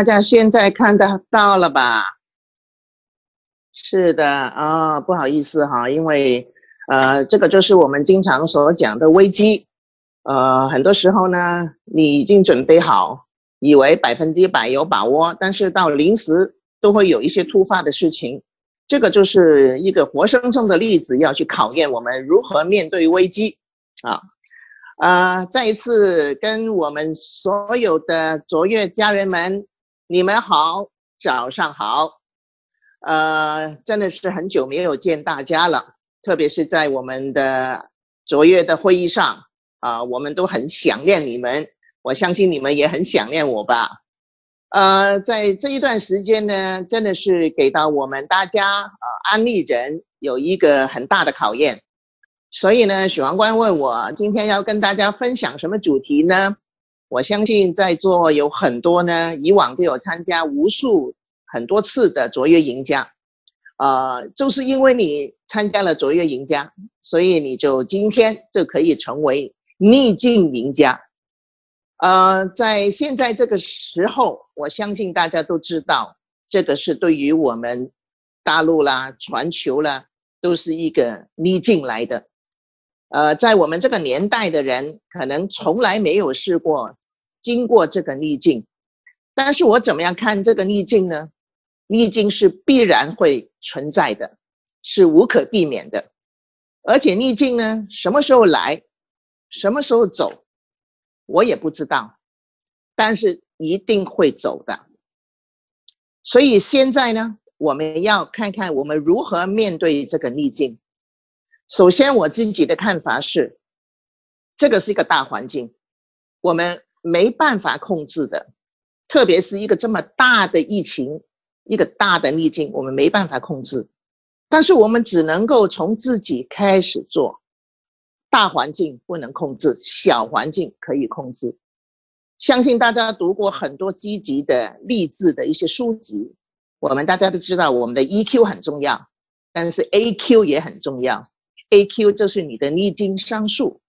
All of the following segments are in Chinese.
大家现在看得到了吧？是的啊，不好意思哈，因为呃，这个就是我们经常所讲的危机。呃，很多时候呢，你已经准备好，以为百分之百有把握，但是到临时都会有一些突发的事情。这个就是一个活生生的例子，要去考验我们如何面对危机啊！啊，再一次跟我们所有的卓越家人们，你们好，早上好。呃，真的是很久没有见大家了，特别是在我们的卓越的会议上。啊，我们都很想念你们，我相信你们也很想念我吧。呃，在这一段时间呢，真的是给到我们大家呃安利人有一个很大的考验。所以呢，许王官问我今天要跟大家分享什么主题呢？我相信在座有很多呢，以往都有参加无数很多次的卓越赢家，呃，就是因为你参加了卓越赢家，所以你就今天就可以成为。逆境赢家，呃，在现在这个时候，我相信大家都知道，这个是对于我们大陆啦、全球啦，都是一个逆境来的。呃，在我们这个年代的人，可能从来没有试过经过这个逆境，但是我怎么样看这个逆境呢？逆境是必然会存在的，是无可避免的，而且逆境呢，什么时候来？什么时候走，我也不知道，但是一定会走的。所以现在呢，我们要看看我们如何面对这个逆境。首先，我自己的看法是，这个是一个大环境，我们没办法控制的，特别是一个这么大的疫情，一个大的逆境，我们没办法控制。但是我们只能够从自己开始做。大环境不能控制，小环境可以控制。相信大家读过很多积极的励志的一些书籍，我们大家都知道，我们的 EQ 很重要，但是 AQ 也很重要。AQ 就是你的逆境商数，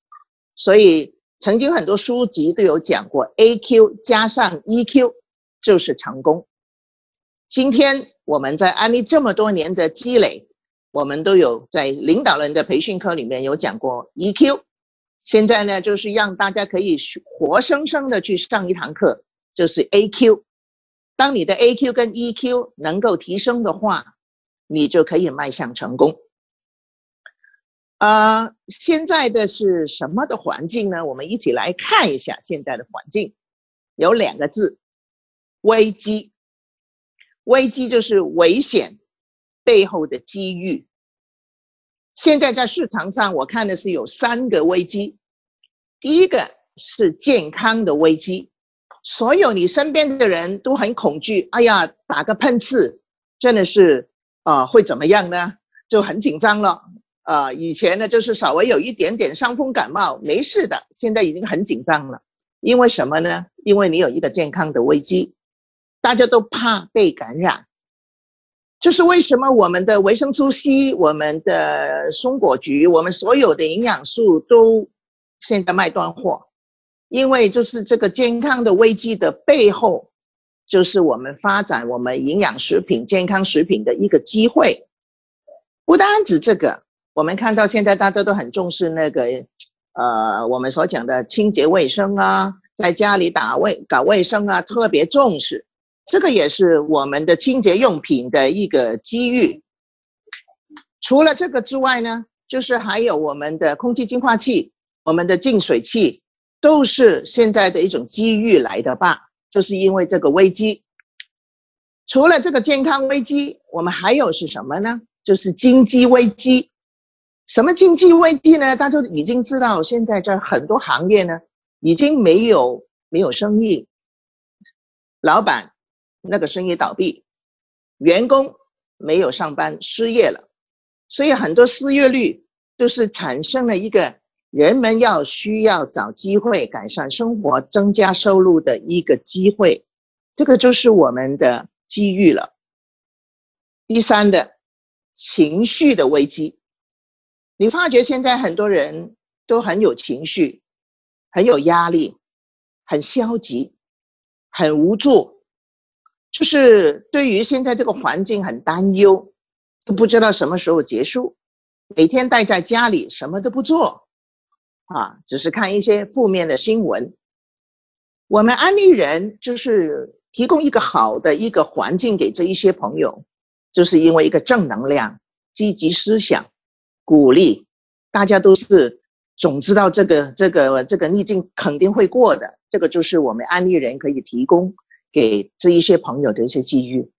所以曾经很多书籍都有讲过，AQ 加上 EQ 就是成功。今天我们在安利这么多年的积累。我们都有在领导人的培训课里面有讲过 EQ，现在呢就是让大家可以活生生的去上一堂课，就是 AQ。当你的 AQ 跟 EQ 能够提升的话，你就可以迈向成功。呃，现在的是什么的环境呢？我们一起来看一下现在的环境，有两个字：危机。危机就是危险。背后的机遇，现在在市场上，我看的是有三个危机。第一个是健康的危机，所有你身边的人都很恐惧。哎呀，打个喷嚏，真的是啊，会怎么样呢？就很紧张了。啊，以前呢就是稍微有一点点伤风感冒，没事的。现在已经很紧张了，因为什么呢？因为你有一个健康的危机，大家都怕被感染。就是为什么我们的维生素 C、我们的松果菊、我们所有的营养素都现在卖断货，因为就是这个健康的危机的背后，就是我们发展我们营养食品、健康食品的一个机会。不单指这个，我们看到现在大家都很重视那个，呃，我们所讲的清洁卫生啊，在家里打卫搞卫生啊，特别重视。这个也是我们的清洁用品的一个机遇。除了这个之外呢，就是还有我们的空气净化器、我们的净水器，都是现在的一种机遇来的吧？就是因为这个危机。除了这个健康危机，我们还有是什么呢？就是经济危机。什么经济危机呢？大家已经知道，现在这很多行业呢，已经没有没有生意，老板。那个生意倒闭，员工没有上班失业了，所以很多失业率都是产生了一个人们要需要找机会改善生活、增加收入的一个机会，这个就是我们的机遇了。第三的情绪的危机，你发觉现在很多人都很有情绪，很有压力，很消极，很无助。就是对于现在这个环境很担忧，都不知道什么时候结束，每天待在家里什么都不做，啊，只是看一些负面的新闻。我们安利人就是提供一个好的一个环境给这一些朋友，就是因为一个正能量、积极思想、鼓励，大家都是总知道这个这个这个逆境肯定会过的，这个就是我们安利人可以提供。给这一些朋友的一些机遇，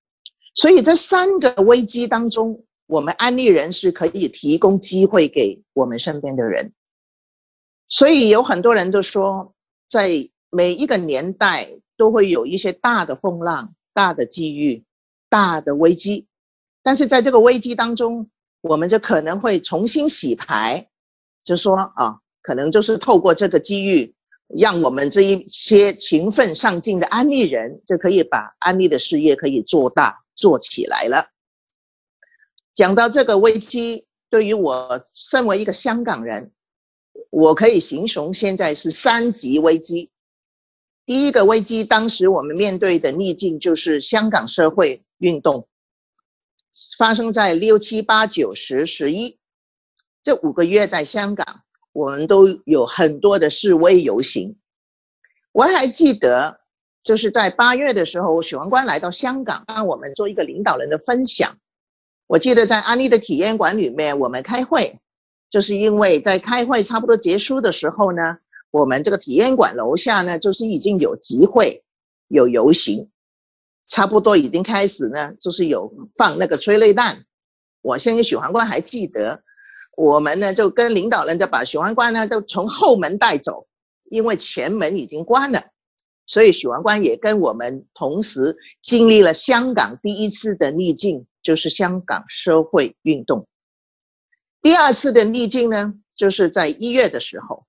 所以这三个危机当中，我们安利人是可以提供机会给我们身边的人。所以有很多人都说，在每一个年代都会有一些大的风浪、大的机遇、大的危机，但是在这个危机当中，我们就可能会重新洗牌，就说啊，可能就是透过这个机遇。让我们这一些勤奋上进的安利人，就可以把安利的事业可以做大做起来了。讲到这个危机，对于我身为一个香港人，我可以形容现在是三级危机。第一个危机，当时我们面对的逆境就是香港社会运动，发生在六七八九十十一这五个月，在香港。我们都有很多的示威游行，我还记得，就是在八月的时候，许文官来到香港，让我们做一个领导人的分享。我记得在安利的体验馆里面，我们开会，就是因为在开会差不多结束的时候呢，我们这个体验馆楼下呢，就是已经有集会、有游行，差不多已经开始呢，就是有放那个催泪弹。我相信许文官还记得。我们呢就跟领导人就把许文官呢都从后门带走，因为前门已经关了，所以许文官也跟我们同时经历了香港第一次的逆境，就是香港社会运动。第二次的逆境呢，就是在一月的时候，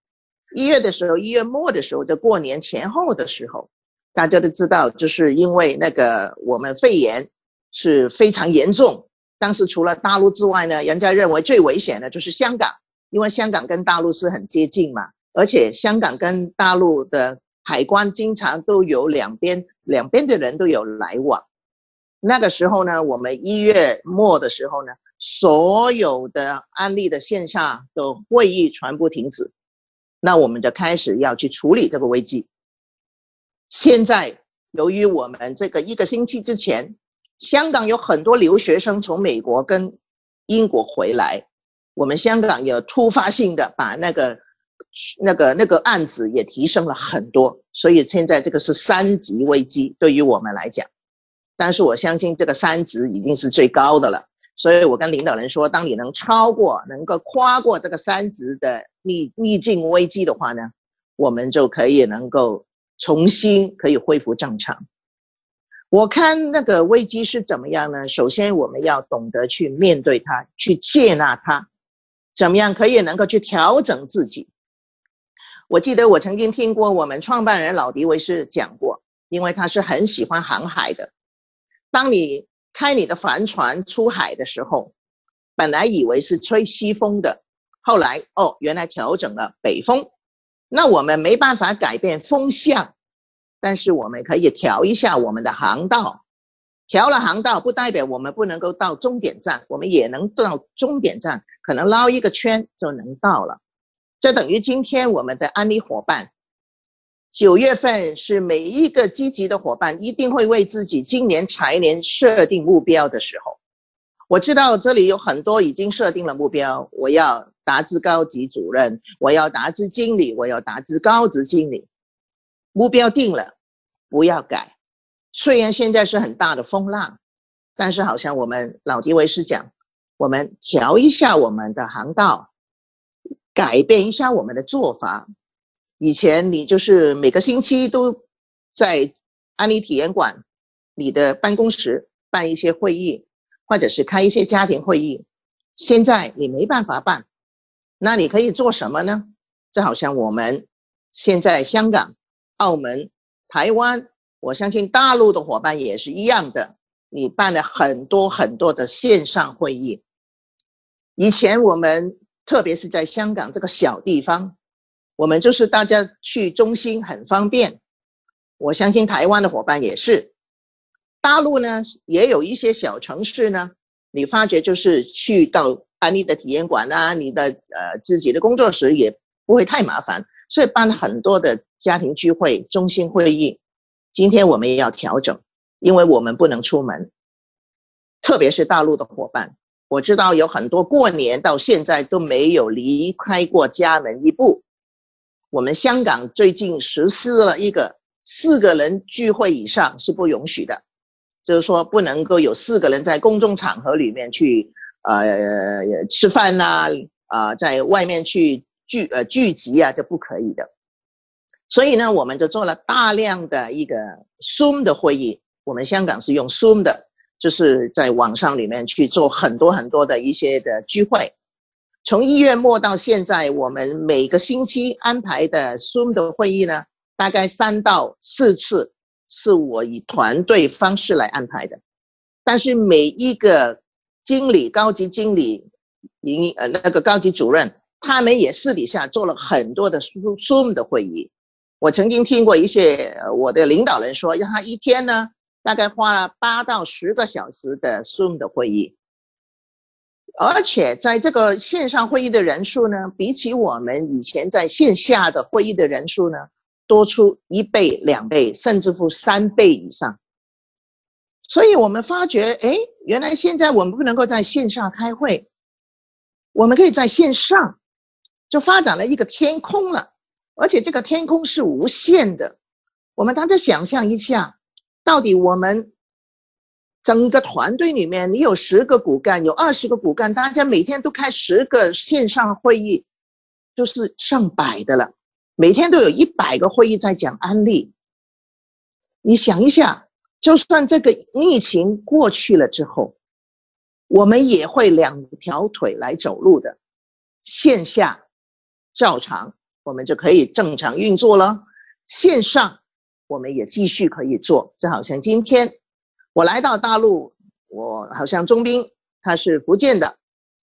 一月的时候，一月末的时候，在过年前后的时候，大家都知道，就是因为那个我们肺炎是非常严重。当时除了大陆之外呢，人家认为最危险的就是香港，因为香港跟大陆是很接近嘛，而且香港跟大陆的海关经常都有两边两边的人都有来往。那个时候呢，我们一月末的时候呢，所有的案例的线下的会议全部停止，那我们就开始要去处理这个危机。现在由于我们这个一个星期之前。香港有很多留学生从美国跟英国回来，我们香港有突发性的把那个那个那个案子也提升了很多，所以现在这个是三级危机对于我们来讲，但是我相信这个三级已经是最高的了，所以我跟领导人说，当你能超过、能够跨过这个三级的逆逆境危机的话呢，我们就可以能够重新可以恢复正常。我看那个危机是怎么样呢？首先，我们要懂得去面对它，去接纳它，怎么样可以能够去调整自己？我记得我曾经听过我们创办人老迪维斯讲过，因为他是很喜欢航海的。当你开你的帆船出海的时候，本来以为是吹西风的，后来哦，原来调整了北风，那我们没办法改变风向。但是我们可以调一下我们的航道，调了航道不代表我们不能够到终点站，我们也能到终点站，可能绕一个圈就能到了。这等于今天我们的安利伙伴，九月份是每一个积极的伙伴一定会为自己今年财年设定目标的时候。我知道这里有很多已经设定了目标，我要达至高级主任，我要达至经理，我要达至高级经理。目标定了，不要改。虽然现在是很大的风浪，但是好像我们老迪维斯讲，我们调一下我们的航道，改变一下我们的做法。以前你就是每个星期都在安利体验馆，你的办公室办一些会议，或者是开一些家庭会议。现在你没办法办，那你可以做什么呢？这好像我们现在香港。澳门、台湾，我相信大陆的伙伴也是一样的。你办了很多很多的线上会议。以前我们，特别是在香港这个小地方，我们就是大家去中心很方便。我相信台湾的伙伴也是。大陆呢也有一些小城市呢，你发觉就是去到安利的体验馆啊，你的呃自己的工作室也不会太麻烦，所以办很多的家庭聚会、中心会议。今天我们也要调整，因为我们不能出门，特别是大陆的伙伴，我知道有很多过年到现在都没有离开过家门一步。我们香港最近实施了一个四个人聚会以上是不允许的，就是说不能够有四个人在公众场合里面去呃吃饭呐啊，在外面去聚呃聚集啊，这不可以的。所以呢，我们就做了大量的一个 Zoom 的会议。我们香港是用 Zoom 的，就是在网上里面去做很多很多的一些的聚会。从一月末到现在，我们每个星期安排的 Zoom 的会议呢，大概三到四次，是我以团队方式来安排的。但是每一个经理、高级经理、营呃那个高级主任，他们也私底下做了很多的 Zoom 的会议。我曾经听过一些我的领导人说，让他一天呢，大概花了八到十个小时的 Zoom 的会议。而且在这个线上会议的人数呢，比起我们以前在线下的会议的人数呢，多出一倍、两倍，甚至乎三倍以上。所以我们发觉，哎，原来现在我们不能够在线上开会，我们可以在线上，就发展了一个天空了。而且这个天空是无限的。我们大家想象一下，到底我们。整个团队里面，你有十个骨干，有二十个骨干，大家每天都开十个线上会议，就是上百的了。每天都有一百个会议在讲安利。你想一下，就算这个疫情过去了之后，我们也会两条腿来走路的，线下照常，我们就可以正常运作了。线上我们也继续可以做，就好像今天。我来到大陆，我好像钟斌，他是福建的，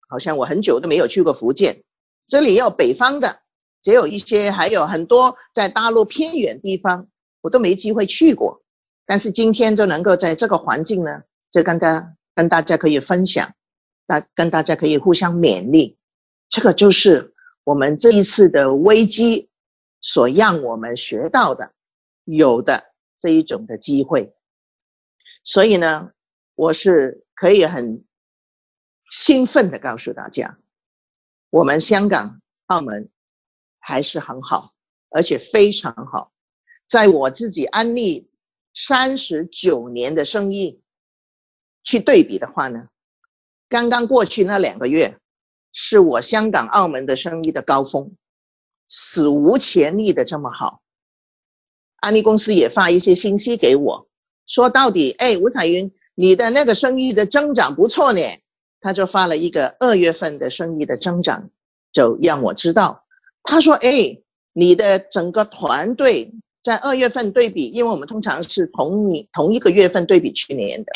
好像我很久都没有去过福建。这里有北方的，也有一些，还有很多在大陆偏远地方，我都没机会去过。但是今天就能够在这个环境呢，就跟大跟大家可以分享，大跟大家可以互相勉励。这个就是我们这一次的危机所让我们学到的，有的这一种的机会。所以呢，我是可以很兴奋的告诉大家，我们香港、澳门还是很好，而且非常好。在我自己安利三十九年的生意去对比的话呢，刚刚过去那两个月是我香港、澳门的生意的高峰，史无前例的这么好。安利公司也发一些信息给我。说到底，哎，吴彩云，你的那个生意的增长不错呢。他就发了一个二月份的生意的增长，就让我知道。他说，哎，你的整个团队在二月份对比，因为我们通常是同你同一个月份对比去年的，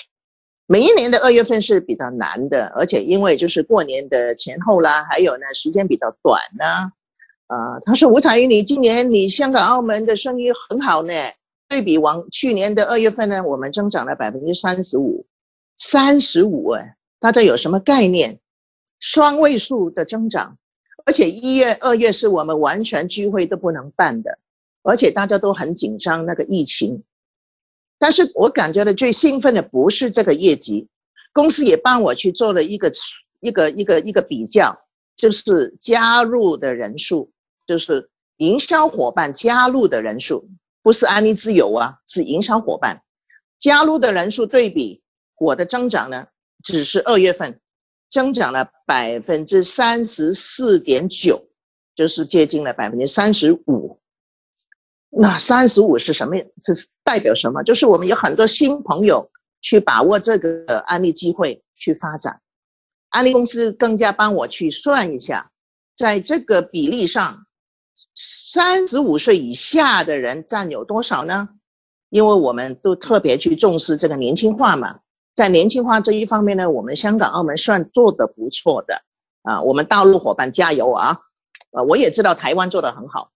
每一年的二月份是比较难的，而且因为就是过年的前后啦，还有呢时间比较短呢。啊，他说吴彩云，你今年你香港澳门的生意很好呢。对比往去年的二月份呢，我们增长了百分之三十五，三十五哎，大家有什么概念？双位数的增长，而且一月、二月是我们完全聚会都不能办的，而且大家都很紧张那个疫情。但是我感觉的最兴奋的不是这个业绩，公司也帮我去做了一个一个一个一个比较，就是加入的人数，就是营销伙伴加入的人数。不是安利自由啊，是营销伙伴加入的人数对比我的增长呢，只是二月份增长了百分之三十四点九，就是接近了百分之三十五。那三十五是什么？是代表什么？就是我们有很多新朋友去把握这个安利机会去发展。安利公司更加帮我去算一下，在这个比例上。三十五岁以下的人占有多少呢？因为我们都特别去重视这个年轻化嘛，在年轻化这一方面呢，我们香港、澳门算做得不错的啊。我们大陆伙伴加油啊！呃，我也知道台湾做得很好。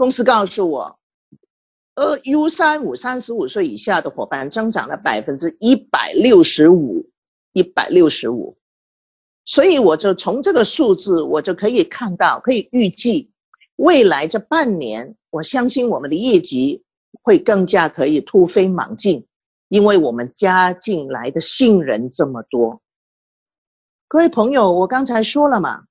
公司告诉我，呃 U 三五三十五岁以下的伙伴增长了百分之一百六十五，一百六十五。所以我就从这个数字，我就可以看到，可以预计未来这半年，我相信我们的业绩会更加可以突飞猛进，因为我们加进来的新人这么多。各位朋友，我刚才说了嘛，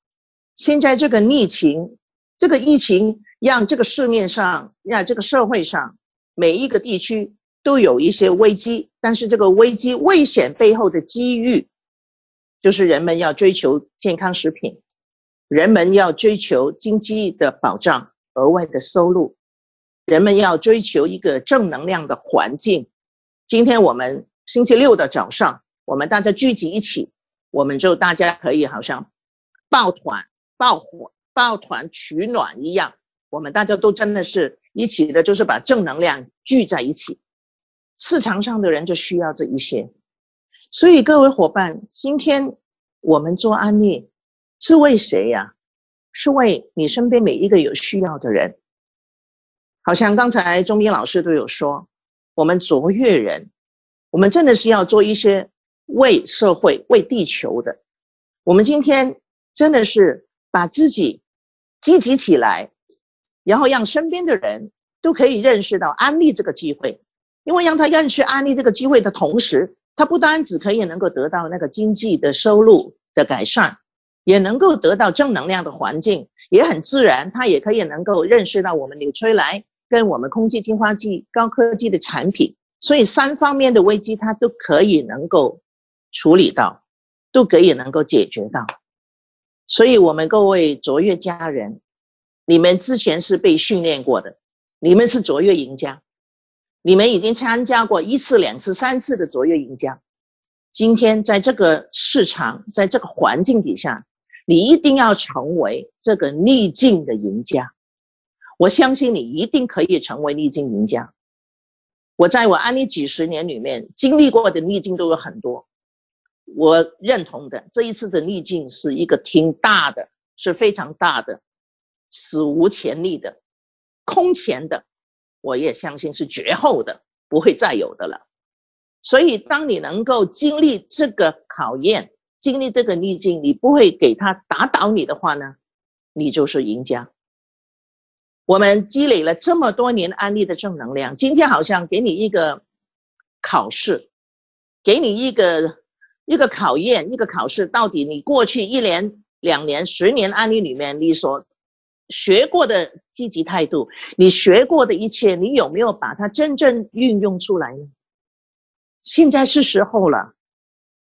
现在这个疫情，这个疫情让这个市面上，让这个社会上每一个地区都有一些危机，但是这个危机危险背后的机遇。就是人们要追求健康食品，人们要追求经济的保障、额外的收入，人们要追求一个正能量的环境。今天我们星期六的早上，我们大家聚集一起，我们就大家可以好像抱团、抱火、抱团取暖一样，我们大家都真的是一起的，就是把正能量聚在一起。市场上的人就需要这一些。所以各位伙伴，今天我们做安利是为谁呀？是为你身边每一个有需要的人。好像刚才钟斌老师都有说，我们卓越人，我们真的是要做一些为社会、为地球的。我们今天真的是把自己积极起来，然后让身边的人都可以认识到安利这个机会，因为让他认识安利这个机会的同时。他不单只可以能够得到那个经济的收入的改善，也能够得到正能量的环境，也很自然。他也可以能够认识到我们纽崔莱跟我们空气净化器高科技的产品，所以三方面的危机他都可以能够处理到，都可以能够解决到。所以，我们各位卓越家人，你们之前是被训练过的，你们是卓越赢家。你们已经参加过一次、两次、三次的卓越赢家，今天在这个市场、在这个环境底下，你一定要成为这个逆境的赢家。我相信你一定可以成为逆境赢家。我在我安利几十年里面经历过的逆境都有很多，我认同的这一次的逆境是一个挺大的，是非常大的，史无前例的，空前的。我也相信是绝后的，不会再有的了。所以，当你能够经历这个考验，经历这个逆境，你不会给他打倒你的话呢，你就是赢家。我们积累了这么多年安利的正能量，今天好像给你一个考试，给你一个一个考验，一个考试，到底你过去一年、两年、十年案例里面，你所。学过的积极态度，你学过的一切，你有没有把它真正运用出来呢？现在是时候了，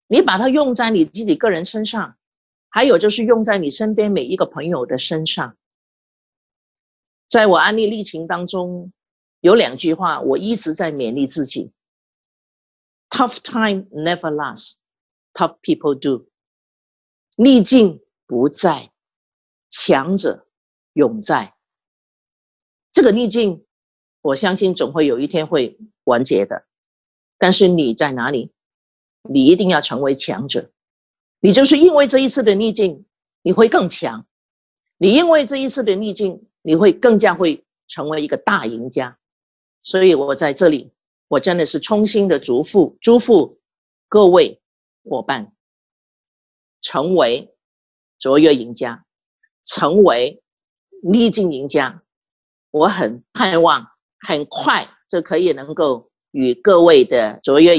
你把它用在你自己个人身上，还有就是用在你身边每一个朋友的身上。在我安利历程当中，有两句话我一直在勉励自己：Tough time never lasts, tough people do。逆境不在，强者。永在这个逆境，我相信总会有一天会完结的。但是你在哪里？你一定要成为强者。你就是因为这一次的逆境，你会更强。你因为这一次的逆境，你会更加会成为一个大赢家。所以我在这里，我真的是衷心的祝福祝福各位伙伴，成为卓越赢家，成为。逆境赢家，我很盼望很快就可以能够与各位的卓越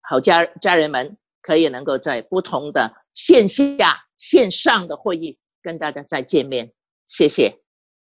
好家家人们，可以能够在不同的线下、线上的会议跟大家再见面。谢谢。